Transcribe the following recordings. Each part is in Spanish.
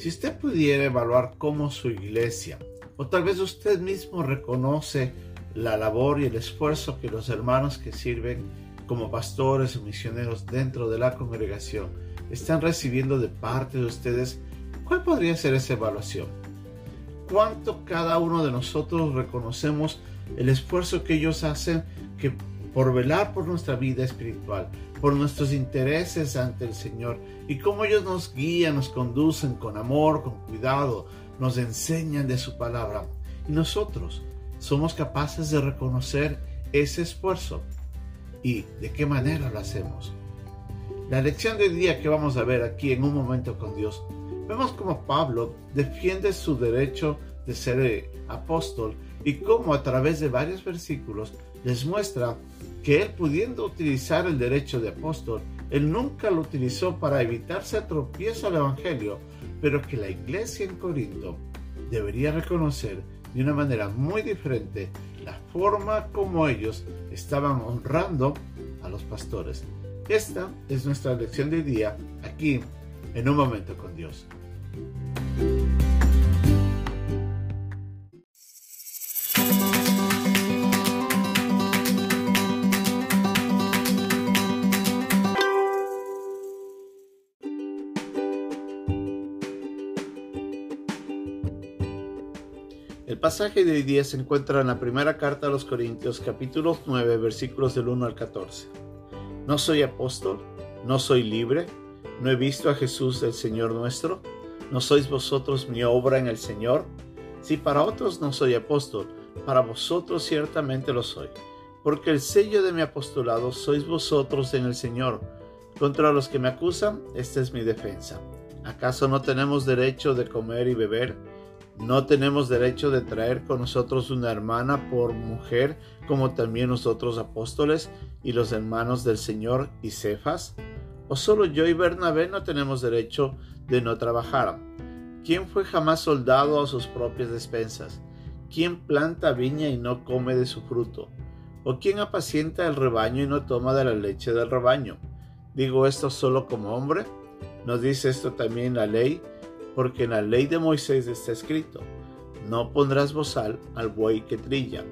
Si usted pudiera evaluar cómo su iglesia, o tal vez usted mismo reconoce la labor y el esfuerzo que los hermanos que sirven como pastores o misioneros dentro de la congregación están recibiendo de parte de ustedes, ¿cuál podría ser esa evaluación? ¿Cuánto cada uno de nosotros reconocemos el esfuerzo que ellos hacen que por velar por nuestra vida espiritual, por nuestros intereses ante el Señor y cómo ellos nos guían, nos conducen con amor, con cuidado, nos enseñan de su palabra. Y nosotros somos capaces de reconocer ese esfuerzo y de qué manera lo hacemos. La lección de día que vamos a ver aquí en un momento con Dios, vemos como Pablo defiende su derecho de ser eh, apóstol y cómo a través de varios versículos les muestra que él pudiendo utilizar el derecho de apóstol, él nunca lo utilizó para evitarse tropiezo al Evangelio, pero que la iglesia en Corinto debería reconocer de una manera muy diferente la forma como ellos estaban honrando a los pastores. Esta es nuestra lección de día aquí en un momento con Dios. El pasaje de hoy día se encuentra en la primera carta a los Corintios, capítulo 9, versículos del 1 al 14. No soy apóstol, no soy libre, no he visto a Jesús el Señor nuestro, no sois vosotros mi obra en el Señor. Si para otros no soy apóstol, para vosotros ciertamente lo soy, porque el sello de mi apostolado sois vosotros en el Señor. Contra los que me acusan, esta es mi defensa. ¿Acaso no tenemos derecho de comer y beber? No tenemos derecho de traer con nosotros una hermana por mujer, como también nosotros apóstoles y los hermanos del Señor y Cefas. ¿O solo yo y Bernabé no tenemos derecho de no trabajar? ¿Quién fue jamás soldado a sus propias despensas? ¿Quién planta viña y no come de su fruto? ¿O quién apacienta el rebaño y no toma de la leche del rebaño? ¿Digo esto solo como hombre? ¿Nos dice esto también la ley? Porque en la ley de Moisés está escrito, no pondrás bozal al buey que trilla.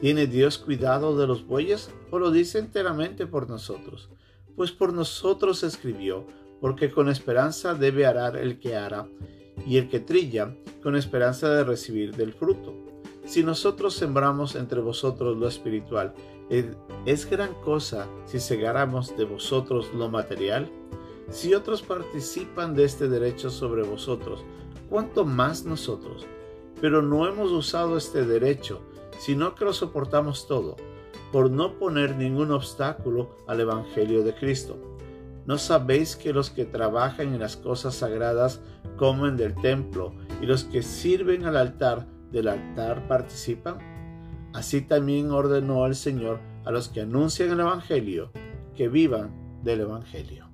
¿Tiene Dios cuidado de los bueyes o lo dice enteramente por nosotros? Pues por nosotros escribió, porque con esperanza debe arar el que ara, y el que trilla, con esperanza de recibir del fruto. Si nosotros sembramos entre vosotros lo espiritual, ¿es gran cosa si segáramos de vosotros lo material? Si otros participan de este derecho sobre vosotros, ¿cuánto más nosotros? Pero no hemos usado este derecho, sino que lo soportamos todo, por no poner ningún obstáculo al Evangelio de Cristo. ¿No sabéis que los que trabajan en las cosas sagradas comen del templo y los que sirven al altar del altar participan? Así también ordenó el Señor a los que anuncian el Evangelio que vivan del Evangelio.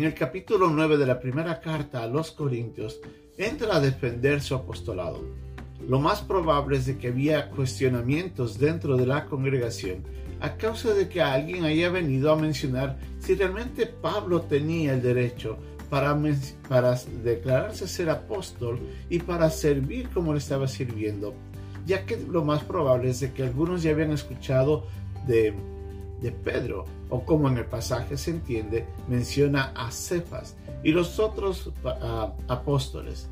En el capítulo 9 de la primera carta a los Corintios, entra a defender su apostolado. Lo más probable es de que había cuestionamientos dentro de la congregación a causa de que alguien haya venido a mencionar si realmente Pablo tenía el derecho para, para declararse ser apóstol y para servir como le estaba sirviendo, ya que lo más probable es de que algunos ya habían escuchado de de Pedro, o como en el pasaje se entiende, menciona a Cefas y los otros apóstoles.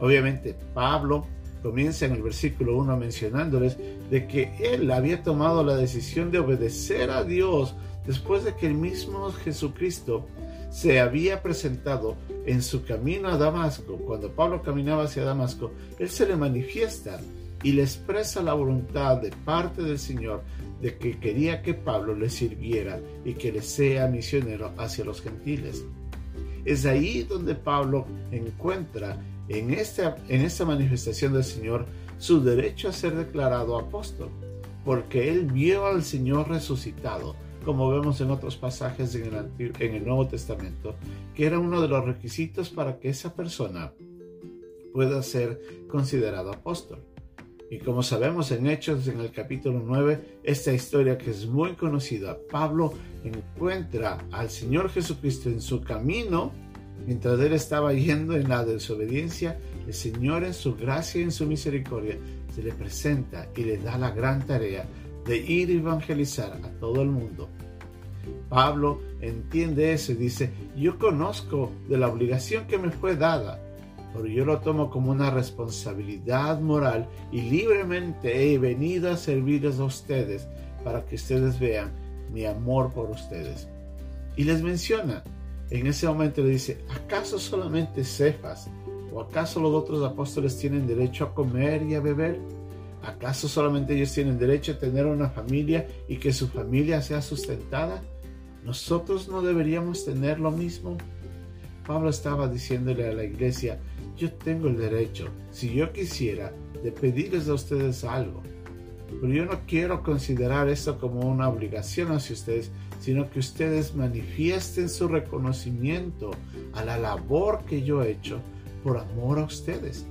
Obviamente Pablo comienza en el versículo 1 mencionándoles de que él había tomado la decisión de obedecer a Dios después de que el mismo Jesucristo se había presentado en su camino a Damasco. Cuando Pablo caminaba hacia Damasco, él se le manifiesta y le expresa la voluntad de parte del Señor de que quería que Pablo le sirviera y que le sea misionero hacia los gentiles. Es ahí donde Pablo encuentra en esta, en esta manifestación del Señor su derecho a ser declarado apóstol, porque él vio al Señor resucitado, como vemos en otros pasajes en el, en el Nuevo Testamento, que era uno de los requisitos para que esa persona pueda ser considerado apóstol. Y como sabemos en Hechos, en el capítulo 9, esta historia que es muy conocida, Pablo encuentra al Señor Jesucristo en su camino, mientras él estaba yendo en la desobediencia, el Señor en su gracia y en su misericordia se le presenta y le da la gran tarea de ir a evangelizar a todo el mundo. Pablo entiende eso y dice, yo conozco de la obligación que me fue dada pero yo lo tomo como una responsabilidad moral y libremente he venido a servirles a ustedes para que ustedes vean mi amor por ustedes. Y les menciona, en ese momento le dice, ¿acaso solamente Cefas o acaso los otros apóstoles tienen derecho a comer y a beber? ¿Acaso solamente ellos tienen derecho a tener una familia y que su familia sea sustentada? ¿Nosotros no deberíamos tener lo mismo? Pablo estaba diciéndole a la iglesia, yo tengo el derecho, si yo quisiera, de pedirles a ustedes algo. Pero yo no quiero considerar esto como una obligación hacia ustedes, sino que ustedes manifiesten su reconocimiento a la labor que yo he hecho por amor a ustedes.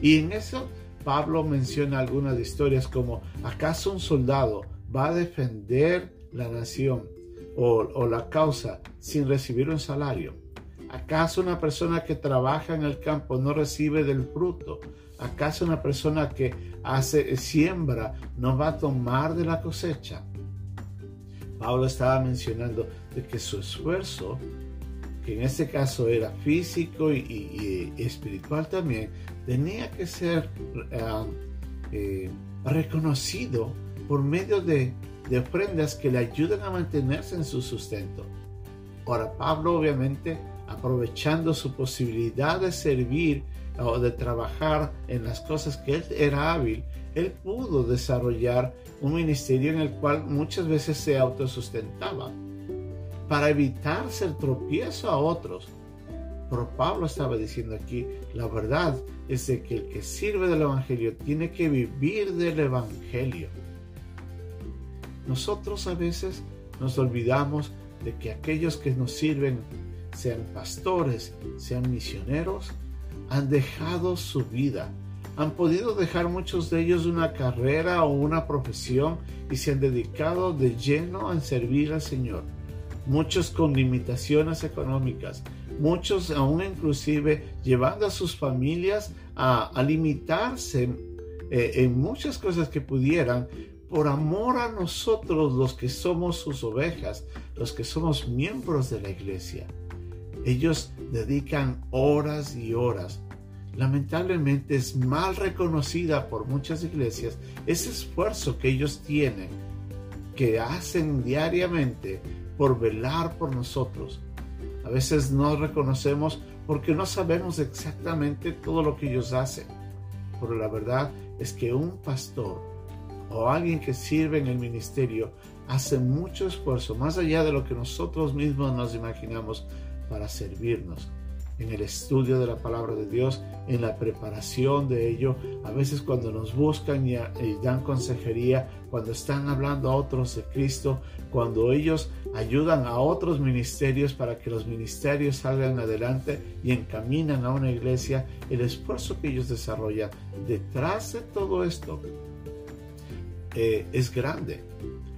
Y en eso Pablo menciona algunas historias como, ¿acaso un soldado va a defender la nación o, o la causa sin recibir un salario? ¿Acaso una persona que trabaja en el campo no recibe del fruto? ¿Acaso una persona que hace siembra no va a tomar de la cosecha? Pablo estaba mencionando de que su esfuerzo, que en este caso era físico y, espiritual también, tenía que ser eh, eh, reconocido por medio de, de ofrendas que le ayudan a mantenerse en su sustento. Ahora, Pablo obviamente aprovechando su posibilidad de servir o de trabajar en las cosas que él era hábil, él pudo desarrollar un ministerio en el cual muchas veces se autosustentaba para evitar ser tropiezo a otros. Pero Pablo estaba diciendo aquí, la verdad es de que el que sirve del Evangelio tiene que vivir del Evangelio. Nosotros a veces nos olvidamos de que aquellos que nos sirven sean pastores, sean misioneros, han dejado su vida. Han podido dejar muchos de ellos una carrera o una profesión y se han dedicado de lleno a servir al Señor. Muchos con limitaciones económicas, muchos aún inclusive llevando a sus familias a, limitarse eh, en muchas cosas que pudieran por amor a nosotros los que somos sus ovejas, los que somos miembros de la iglesia. Ellos dedican horas y horas. Lamentablemente es mal reconocida por muchas iglesias ese esfuerzo que ellos tienen, que hacen diariamente por velar por nosotros. A veces no reconocemos porque no sabemos exactamente todo lo que ellos hacen. Pero la verdad es que un pastor o alguien que sirve en el ministerio hace mucho esfuerzo, más allá de lo que nosotros mismos nos imaginamos, para servirnos en el estudio de la palabra de Dios, en la preparación de ello, a veces cuando nos buscan y, dan consejería, cuando están hablando a otros de Cristo, cuando ellos ayudan a otros ministerios para que los ministerios salgan adelante y encaminan a una iglesia, el esfuerzo que ellos desarrollan detrás de todo esto eh, es grande.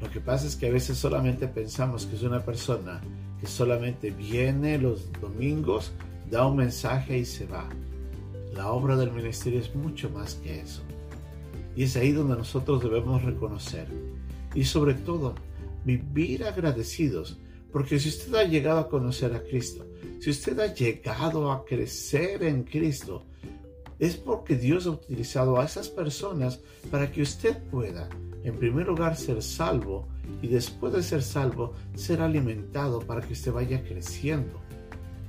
Lo que pasa es que a veces solamente pensamos que es una persona solamente viene los domingos, da un mensaje y se va. La obra del ministerio es mucho más que eso. Y es ahí donde nosotros debemos reconocer. Y sobre todo, vivir agradecidos. Porque si usted ha llegado a conocer a Cristo, si usted ha llegado a crecer en Cristo, es porque Dios ha utilizado a esas personas para que usted pueda, en primer lugar, ser salvo y después de ser salvo, ser alimentado para que usted vaya creciendo.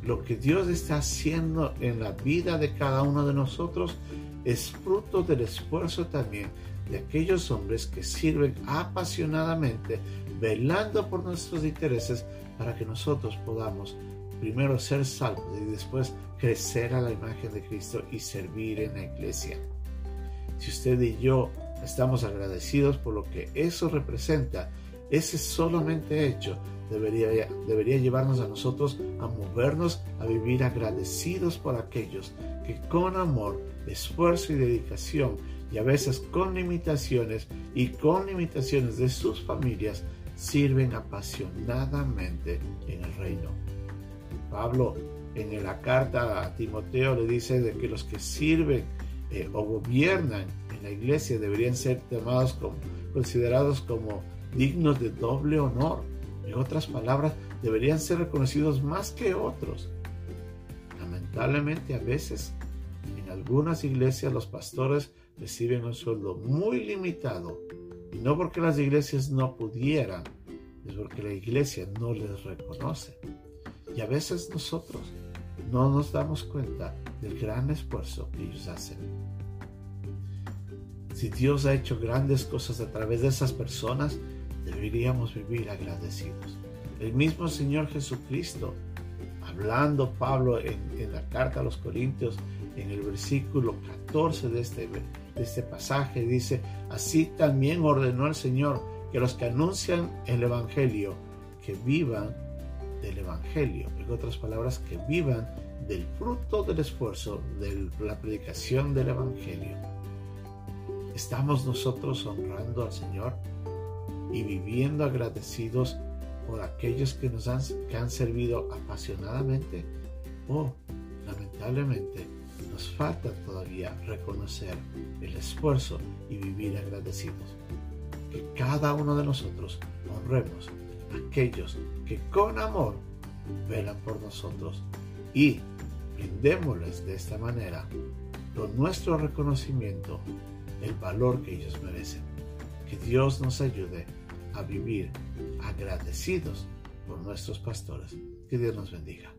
Lo que Dios está haciendo en la vida de cada uno de nosotros es fruto del esfuerzo también de aquellos hombres que sirven apasionadamente, velando por nuestros intereses para que nosotros podamos primero ser salvos y después crecer a la imagen de Cristo y servir en la iglesia. Si usted y yo estamos agradecidos por lo que eso representa, ese solamente hecho debería, debería llevarnos a nosotros a movernos a vivir agradecidos por aquellos que con amor, esfuerzo y dedicación, y a veces con limitaciones y con limitaciones de sus familias, sirven apasionadamente en el reino. Pablo en la carta a Timoteo le dice de que los que sirven eh, o gobiernan en la iglesia deberían ser considerados como dignos de doble honor. En otras palabras, deberían ser reconocidos más que otros. Lamentablemente a veces en algunas iglesias los pastores reciben un sueldo muy limitado y no porque las iglesias no pudieran, es porque la iglesia no les reconoce. Y a veces nosotros no nos damos cuenta del gran esfuerzo que ellos hacen. Si Dios ha hecho grandes cosas a través de esas personas, deberíamos vivir agradecidos. El mismo Señor Jesucristo, hablando Pablo en, la carta a los Corintios, en el versículo 14 de este, de este pasaje, dice, así también ordenó el Señor que los que anuncian el Evangelio, que vivan del Evangelio. En otras palabras, que vivan del fruto del esfuerzo de la predicación del Evangelio. ¿Estamos nosotros honrando al Señor y viviendo agradecidos por aquellos que nos han, que han servido apasionadamente? O, lamentablemente, nos falta todavía reconocer el esfuerzo y vivir agradecidos. Que cada uno de nosotros honremos a aquellos que con amor velan por nosotros y brindémosles de esta manera con nuestro reconocimiento el valor que ellos merecen. Que Dios nos ayude a vivir agradecidos por nuestros pastores. Que Dios nos bendiga.